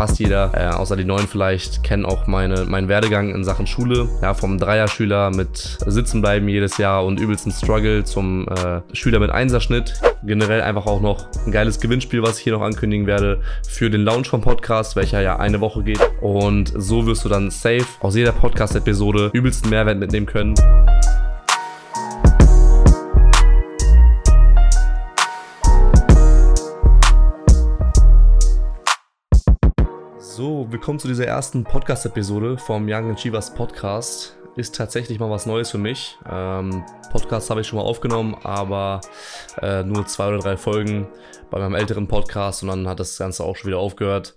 fast jeder, äh, außer die Neuen vielleicht, kennen auch meine, meinen Werdegang in Sachen Schule. Ja, vom Dreierschüler mit Sitzenbleiben jedes Jahr und übelsten Struggle zum äh, Schüler mit Einserschnitt. Generell einfach auch noch ein geiles Gewinnspiel, was ich hier noch ankündigen werde für den Launch vom Podcast, welcher ja eine Woche geht. Und so wirst du dann safe aus jeder Podcast-Episode übelsten Mehrwert mitnehmen können. Willkommen zu dieser ersten Podcast-Episode vom Young Chivas Podcast. Ist tatsächlich mal was Neues für mich. Ähm, Podcast habe ich schon mal aufgenommen, aber äh, nur zwei oder drei Folgen bei meinem älteren Podcast und dann hat das Ganze auch schon wieder aufgehört.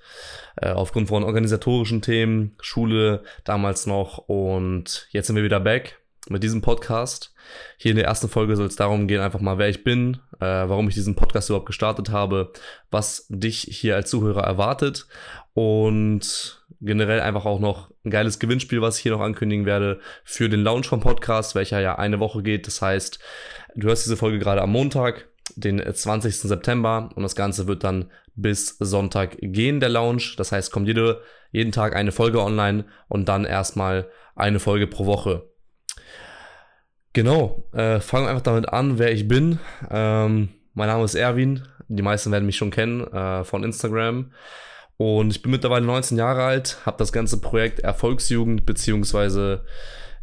Äh, aufgrund von organisatorischen Themen, Schule damals noch und jetzt sind wir wieder back mit diesem Podcast. Hier in der ersten Folge soll es darum gehen, einfach mal, wer ich bin, äh, warum ich diesen Podcast überhaupt gestartet habe, was dich hier als Zuhörer erwartet und generell einfach auch noch ein geiles Gewinnspiel, was ich hier noch ankündigen werde für den Launch vom Podcast, welcher ja eine Woche geht. Das heißt, du hörst diese Folge gerade am Montag, den 20. September und das Ganze wird dann bis Sonntag gehen, der Launch. Das heißt, kommt jede, jeden Tag eine Folge online und dann erstmal eine Folge pro Woche. Genau, äh, fangen wir einfach damit an, wer ich bin. Ähm, mein Name ist Erwin. Die meisten werden mich schon kennen äh, von Instagram. Und ich bin mittlerweile 19 Jahre alt, habe das ganze Projekt Erfolgsjugend, beziehungsweise,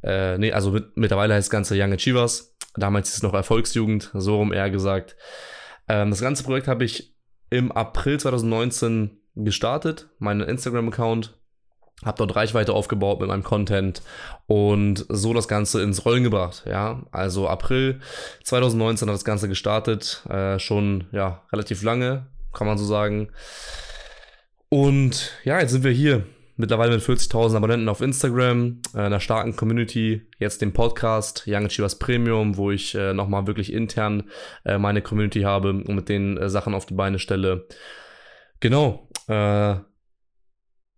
äh, nee, also mit, mittlerweile heißt das Ganze Young Achievers. Damals ist es noch Erfolgsjugend, so rum eher gesagt. Ähm, das ganze Projekt habe ich im April 2019 gestartet, meinen Instagram-Account, habe dort Reichweite aufgebaut mit meinem Content und so das Ganze ins Rollen gebracht. Ja, also April 2019 hat das Ganze gestartet, äh, schon ja relativ lange, kann man so sagen. Und ja, jetzt sind wir hier mittlerweile mit 40.000 Abonnenten auf Instagram, äh, einer starken Community, jetzt den Podcast Young Achievers Premium, wo ich äh, nochmal wirklich intern äh, meine Community habe und mit den äh, Sachen auf die Beine stelle. Genau, äh,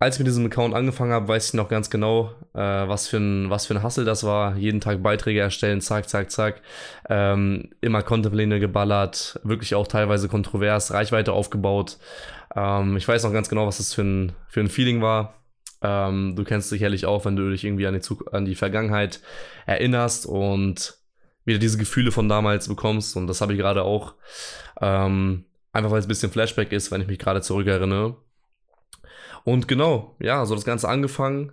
als ich mit diesem Account angefangen habe, weiß ich noch ganz genau, äh, was, für ein, was für ein Hustle das war. Jeden Tag Beiträge erstellen, zack, zack, zack. Ähm, immer Contentpläne geballert, wirklich auch teilweise kontrovers, Reichweite aufgebaut. Ähm, ich weiß noch ganz genau, was das für ein, für ein Feeling war. Ähm, du kennst sicherlich auch, wenn du dich irgendwie an die, an die Vergangenheit erinnerst und wieder diese Gefühle von damals bekommst. Und das habe ich gerade auch. Ähm, einfach weil es ein bisschen Flashback ist, wenn ich mich gerade zurückerinnere. Und genau, ja, so das Ganze angefangen,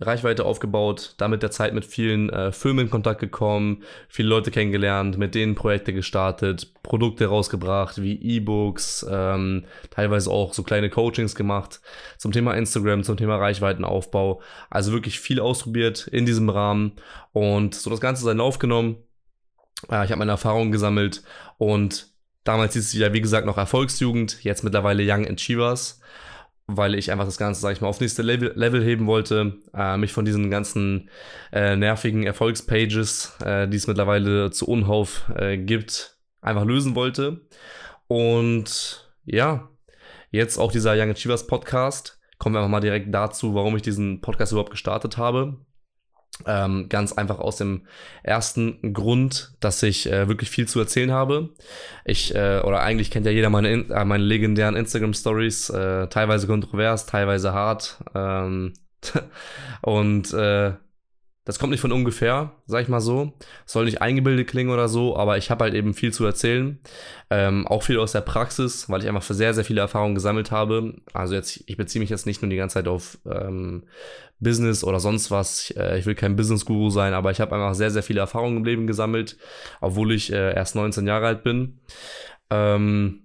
Reichweite aufgebaut, damit der Zeit mit vielen äh, Firmen in Kontakt gekommen, viele Leute kennengelernt, mit denen Projekte gestartet, Produkte rausgebracht, wie E-Books, ähm, teilweise auch so kleine Coachings gemacht zum Thema Instagram, zum Thema Reichweitenaufbau. Also wirklich viel ausprobiert in diesem Rahmen und so das Ganze seinen Lauf genommen. Äh, ich habe meine Erfahrungen gesammelt und damals hieß es ja, wie gesagt, noch Erfolgsjugend, jetzt mittlerweile Young Achievers weil ich einfach das Ganze, sag ich mal, auf nächste Level, Level heben wollte, äh, mich von diesen ganzen äh, nervigen Erfolgspages, äh, die es mittlerweile zu Unhauf äh, gibt, einfach lösen wollte. Und ja, jetzt auch dieser Young Achievers Podcast. Kommen wir einfach mal direkt dazu, warum ich diesen Podcast überhaupt gestartet habe. Ähm, ganz einfach aus dem ersten Grund, dass ich äh, wirklich viel zu erzählen habe. Ich, äh, oder eigentlich kennt ja jeder meine, äh, meine legendären Instagram-Stories, äh, teilweise kontrovers, teilweise hart. Ähm, und äh, das kommt nicht von ungefähr, sag ich mal so. Soll nicht eingebildet klingen oder so, aber ich habe halt eben viel zu erzählen. Ähm, auch viel aus der Praxis, weil ich einfach für sehr, sehr viele Erfahrungen gesammelt habe. Also jetzt, ich beziehe mich jetzt nicht nur die ganze Zeit auf ähm, Business oder sonst was. Ich, äh, ich will kein Business-Guru sein, aber ich habe einfach sehr, sehr viele Erfahrungen im Leben gesammelt, obwohl ich äh, erst 19 Jahre alt bin. Ähm,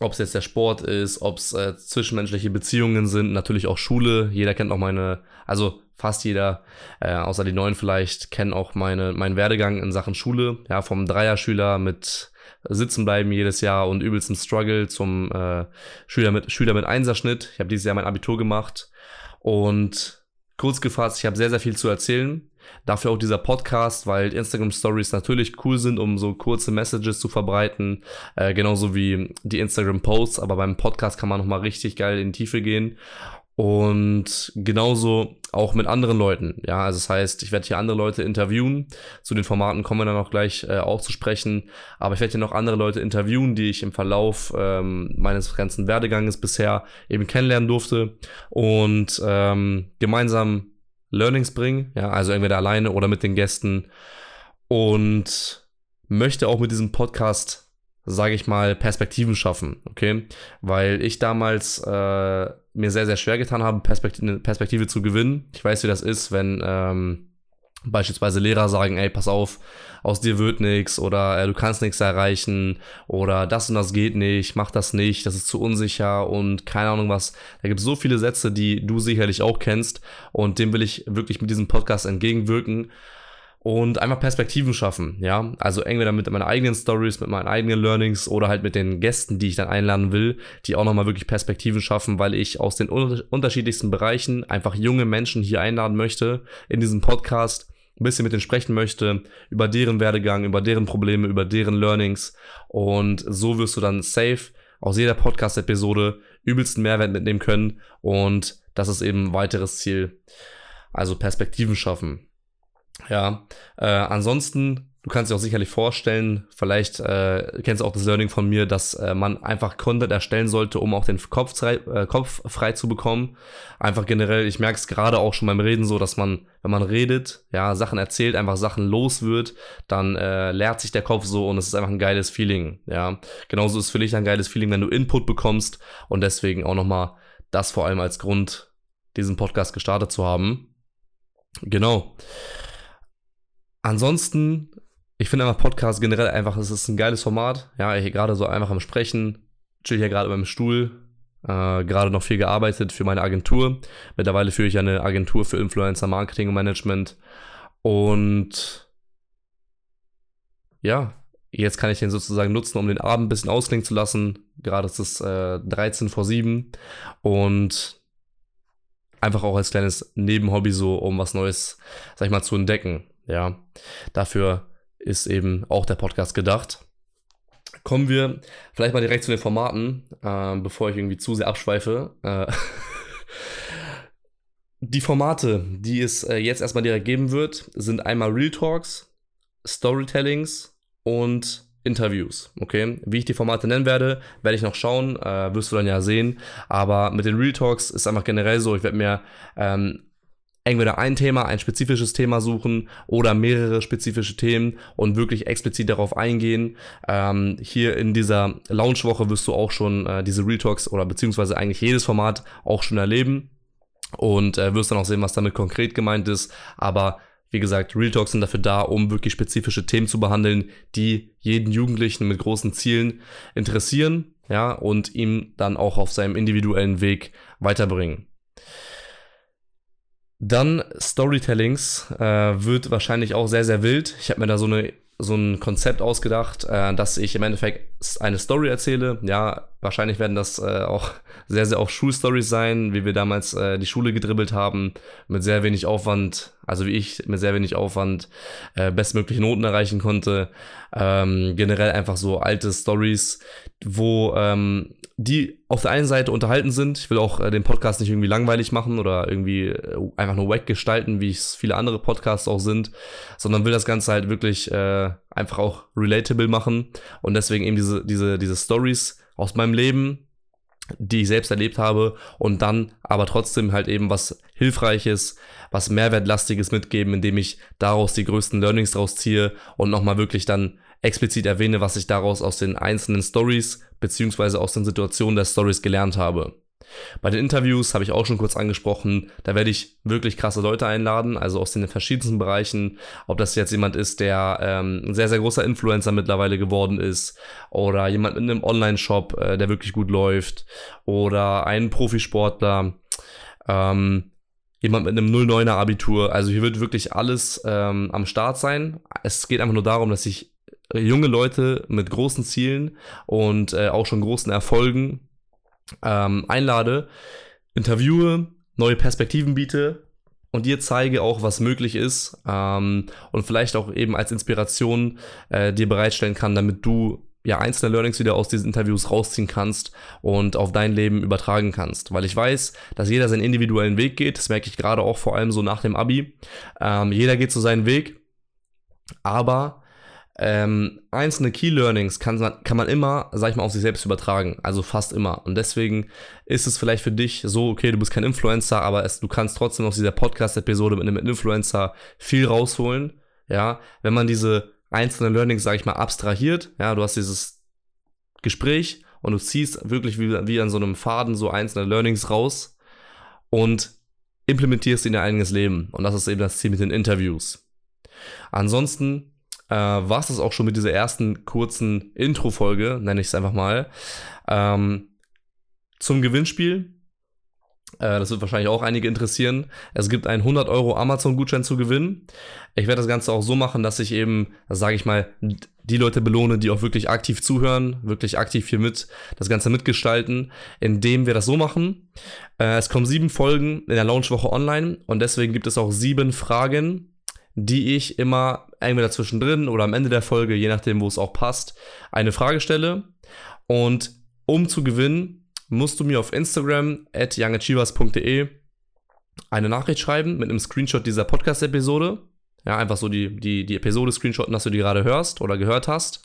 ob es jetzt der Sport ist, ob es äh, zwischenmenschliche Beziehungen sind, natürlich auch Schule. Jeder kennt auch meine, also fast jeder, äh, außer die Neuen vielleicht, kennen auch meine, meinen Werdegang in Sachen Schule. Ja, vom Dreierschüler mit sitzen bleiben jedes Jahr und übelsten Struggle zum äh, Schüler mit Schüler mit Einserschnitt. Ich habe dieses Jahr mein Abitur gemacht und kurz gefasst, ich habe sehr sehr viel zu erzählen. Dafür auch dieser Podcast, weil Instagram Stories natürlich cool sind, um so kurze Messages zu verbreiten, äh, genauso wie die Instagram Posts. Aber beim Podcast kann man noch mal richtig geil in die Tiefe gehen. Und genauso auch mit anderen Leuten. Ja, also das heißt, ich werde hier andere Leute interviewen. Zu den Formaten kommen wir dann auch gleich äh, auch zu sprechen. Aber ich werde hier noch andere Leute interviewen, die ich im Verlauf ähm, meines ganzen Werdeganges bisher eben kennenlernen durfte und ähm, gemeinsam Learnings bringen. Ja, also entweder alleine oder mit den Gästen. Und möchte auch mit diesem Podcast, sage ich mal, Perspektiven schaffen. Okay, weil ich damals äh, mir sehr, sehr schwer getan habe, Perspektive, eine Perspektive zu gewinnen. Ich weiß, wie das ist, wenn ähm, beispielsweise Lehrer sagen, ey, pass auf, aus dir wird nichts oder äh, du kannst nichts erreichen oder das und das geht nicht, mach das nicht, das ist zu unsicher und keine Ahnung was. Da gibt es so viele Sätze, die du sicherlich auch kennst und dem will ich wirklich mit diesem Podcast entgegenwirken und einfach Perspektiven schaffen, ja. Also entweder mit meinen eigenen Stories, mit meinen eigenen Learnings oder halt mit den Gästen, die ich dann einladen will, die auch nochmal wirklich Perspektiven schaffen, weil ich aus den unterschiedlichsten Bereichen einfach junge Menschen hier einladen möchte in diesem Podcast, ein bisschen mit denen sprechen möchte, über deren Werdegang, über deren Probleme, über deren Learnings und so wirst du dann safe aus jeder Podcast-Episode übelsten Mehrwert mitnehmen können und das ist eben ein weiteres Ziel. Also Perspektiven schaffen. Ja, äh, ansonsten, du kannst dir auch sicherlich vorstellen, vielleicht äh, kennst du auch das Learning von mir, dass äh, man einfach Content erstellen sollte, um auch den Kopf, frei, äh, Kopf frei zu bekommen. Einfach generell, ich merke es gerade auch schon beim Reden so, dass man, wenn man redet, ja, Sachen erzählt, einfach Sachen los wird, dann äh, leert sich der Kopf so und es ist einfach ein geiles Feeling. Ja, genauso ist für dich ein geiles Feeling, wenn du Input bekommst und deswegen auch nochmal das vor allem als Grund, diesen Podcast gestartet zu haben. Genau. Ansonsten, ich finde einfach Podcast generell einfach, es ist ein geiles Format. Ja, ich gerade so einfach am Sprechen, chill hier gerade beim Stuhl, äh, gerade noch viel gearbeitet für meine Agentur. Mittlerweile führe ich eine Agentur für Influencer Marketing und Management. Und ja, jetzt kann ich den sozusagen nutzen, um den Abend ein bisschen ausklingen zu lassen. Gerade ist es äh, 13 vor 7 und einfach auch als kleines Nebenhobby so, um was Neues, sag ich mal, zu entdecken. Ja, dafür ist eben auch der Podcast gedacht. Kommen wir vielleicht mal direkt zu den Formaten, äh, bevor ich irgendwie zu sehr abschweife. Äh, die Formate, die es äh, jetzt erstmal direkt geben wird, sind einmal Real Talks, Storytellings und Interviews. Okay, wie ich die Formate nennen werde, werde ich noch schauen, äh, wirst du dann ja sehen. Aber mit den Real Talks ist einfach generell so, ich werde mir ähm, entweder ein Thema, ein spezifisches Thema suchen oder mehrere spezifische Themen und wirklich explizit darauf eingehen. Ähm, hier in dieser Launchwoche wirst du auch schon äh, diese Real oder beziehungsweise eigentlich jedes Format auch schon erleben und äh, wirst dann auch sehen, was damit konkret gemeint ist. Aber wie gesagt, Real Talks sind dafür da, um wirklich spezifische Themen zu behandeln, die jeden Jugendlichen mit großen Zielen interessieren, ja, und ihm dann auch auf seinem individuellen Weg weiterbringen. Dann Storytellings äh, wird wahrscheinlich auch sehr, sehr wild. Ich habe mir da so, eine, so ein Konzept ausgedacht, äh, dass ich im Endeffekt eine Story erzähle. Ja, wahrscheinlich werden das äh, auch sehr, sehr auch Schulstories sein, wie wir damals äh, die Schule gedribbelt haben, mit sehr wenig Aufwand, also wie ich mit sehr wenig Aufwand äh, bestmögliche Noten erreichen konnte. Ähm, generell einfach so alte Stories, wo ähm, die auf der einen Seite unterhalten sind. Ich will auch äh, den Podcast nicht irgendwie langweilig machen oder irgendwie äh, einfach nur wack gestalten, wie es viele andere Podcasts auch sind, sondern will das Ganze halt wirklich äh, einfach auch relatable machen und deswegen eben diese, diese, diese Stories aus meinem Leben, die ich selbst erlebt habe und dann aber trotzdem halt eben was Hilfreiches, was Mehrwertlastiges mitgeben, indem ich daraus die größten Learnings draus ziehe und nochmal wirklich dann explizit erwähne, was ich daraus aus den einzelnen Stories beziehungsweise aus den Situationen der Stories gelernt habe. Bei den Interviews habe ich auch schon kurz angesprochen, da werde ich wirklich krasse Leute einladen, also aus den verschiedensten Bereichen, ob das jetzt jemand ist, der ähm, ein sehr, sehr großer Influencer mittlerweile geworden ist oder jemand mit einem Online-Shop, äh, der wirklich gut läuft oder ein Profisportler, ähm, jemand mit einem 09er Abitur, also hier wird wirklich alles ähm, am Start sein. Es geht einfach nur darum, dass ich junge Leute mit großen Zielen und äh, auch schon großen Erfolgen ähm, einlade, interviewe, neue Perspektiven biete und dir zeige auch, was möglich ist ähm, und vielleicht auch eben als Inspiration äh, dir bereitstellen kann, damit du ja, einzelne Learnings wieder aus diesen Interviews rausziehen kannst und auf dein Leben übertragen kannst. Weil ich weiß, dass jeder seinen individuellen Weg geht. Das merke ich gerade auch vor allem so nach dem Abi. Ähm, jeder geht so seinen Weg. Aber ähm, einzelne Key Learnings kann, kann man immer, sag ich mal, auf sich selbst übertragen. Also fast immer. Und deswegen ist es vielleicht für dich so, okay, du bist kein Influencer, aber es, du kannst trotzdem aus dieser Podcast-Episode mit einem Influencer viel rausholen. Ja, wenn man diese einzelnen Learnings, sag ich mal, abstrahiert. Ja, du hast dieses Gespräch und du ziehst wirklich wie, wie an so einem Faden so einzelne Learnings raus und implementierst in dein eigenes Leben. Und das ist eben das Ziel mit den Interviews. Ansonsten äh, war es das auch schon mit dieser ersten kurzen Intro-Folge, nenne ich es einfach mal. Ähm, zum Gewinnspiel. Äh, das wird wahrscheinlich auch einige interessieren. Es gibt einen 100 Euro Amazon-Gutschein zu gewinnen. Ich werde das Ganze auch so machen, dass ich eben, sage ich mal, die Leute belohne, die auch wirklich aktiv zuhören, wirklich aktiv hier mit das Ganze mitgestalten, indem wir das so machen. Äh, es kommen sieben Folgen in der Launchwoche online und deswegen gibt es auch sieben Fragen, die ich immer entweder zwischendrin oder am Ende der Folge, je nachdem, wo es auch passt, eine Frage stelle. Und um zu gewinnen, musst du mir auf Instagram at youngachievers.de eine Nachricht schreiben mit einem Screenshot dieser Podcast-Episode. Ja, einfach so die, die, die Episode screenshotten, dass du die gerade hörst oder gehört hast.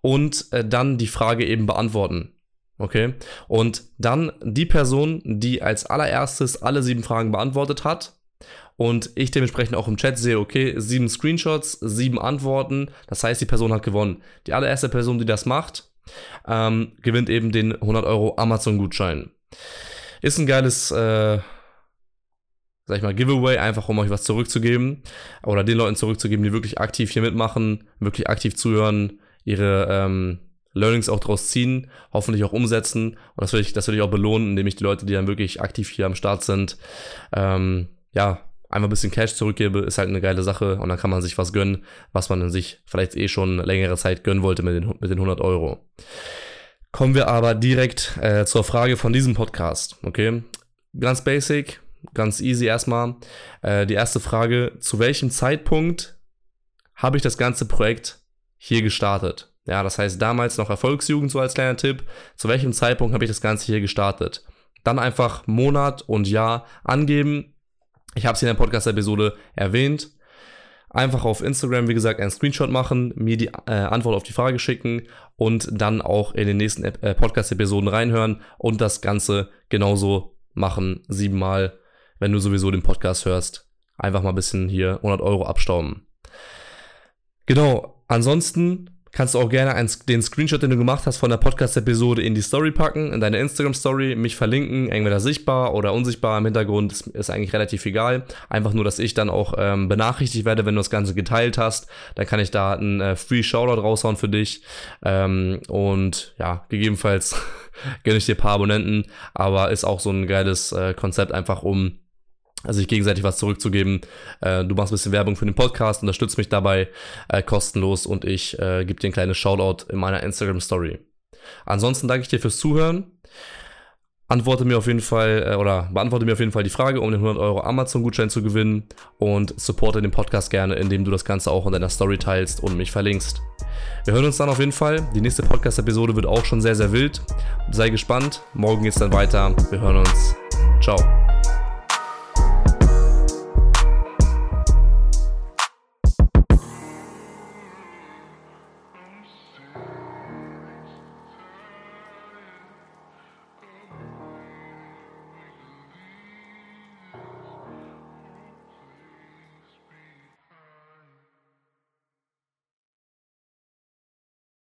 Und äh, dann die Frage eben beantworten. Okay? Und dann die Person, die als allererstes alle sieben Fragen beantwortet hat, und ich dementsprechend auch im Chat sehe, okay, sieben Screenshots, sieben Antworten, das heißt, die Person hat gewonnen. Die allererste Person, die das macht, ähm, gewinnt eben den 100 Euro Amazon-Gutschein. Ist ein geiles, äh, sag ich mal, Giveaway, einfach um euch was zurückzugeben oder den Leuten zurückzugeben, die wirklich aktiv hier mitmachen, wirklich aktiv zuhören, ihre ähm, Learnings auch daraus ziehen, hoffentlich auch umsetzen. Und das will ich, das will ich auch belohnen, indem ich die Leute, die dann wirklich aktiv hier am Start sind, ähm, ja, einfach ein bisschen Cash zurückgebe, ist halt eine geile Sache und dann kann man sich was gönnen, was man sich vielleicht eh schon längere Zeit gönnen wollte mit den, mit den 100 Euro. Kommen wir aber direkt äh, zur Frage von diesem Podcast, okay? Ganz basic, ganz easy erstmal. Äh, die erste Frage, zu welchem Zeitpunkt habe ich das ganze Projekt hier gestartet? Ja, das heißt damals noch Erfolgsjugend so als kleiner Tipp. Zu welchem Zeitpunkt habe ich das Ganze hier gestartet? Dann einfach Monat und Jahr angeben, ich habe es in der Podcast-Episode erwähnt. Einfach auf Instagram, wie gesagt, einen Screenshot machen, mir die äh, Antwort auf die Frage schicken und dann auch in den nächsten äh, Podcast-Episoden reinhören und das Ganze genauso machen, siebenmal, wenn du sowieso den Podcast hörst. Einfach mal ein bisschen hier 100 Euro abstauben. Genau, ansonsten kannst du auch gerne einen, den Screenshot, den du gemacht hast von der Podcast-Episode in die Story packen, in deine Instagram-Story, mich verlinken, entweder sichtbar oder unsichtbar im Hintergrund, ist, ist eigentlich relativ egal. Einfach nur, dass ich dann auch ähm, benachrichtigt werde, wenn du das Ganze geteilt hast. Dann kann ich da einen äh, Free Shoutout raushauen für dich. Ähm, und ja, gegebenenfalls gönne ich dir ein paar Abonnenten, aber ist auch so ein geiles äh, Konzept, einfach um also sich gegenseitig was zurückzugeben. Äh, du machst ein bisschen Werbung für den Podcast, unterstützt mich dabei äh, kostenlos und ich äh, gebe dir ein kleines Shoutout in meiner Instagram Story. Ansonsten danke ich dir fürs Zuhören. Antworte mir auf jeden Fall äh, oder beantworte mir auf jeden Fall die Frage, um den 100 Euro Amazon-Gutschein zu gewinnen und supporte den Podcast gerne, indem du das Ganze auch in deiner Story teilst und mich verlinkst. Wir hören uns dann auf jeden Fall. Die nächste Podcast-Episode wird auch schon sehr, sehr wild. Sei gespannt. Morgen geht's dann weiter. Wir hören uns. Ciao.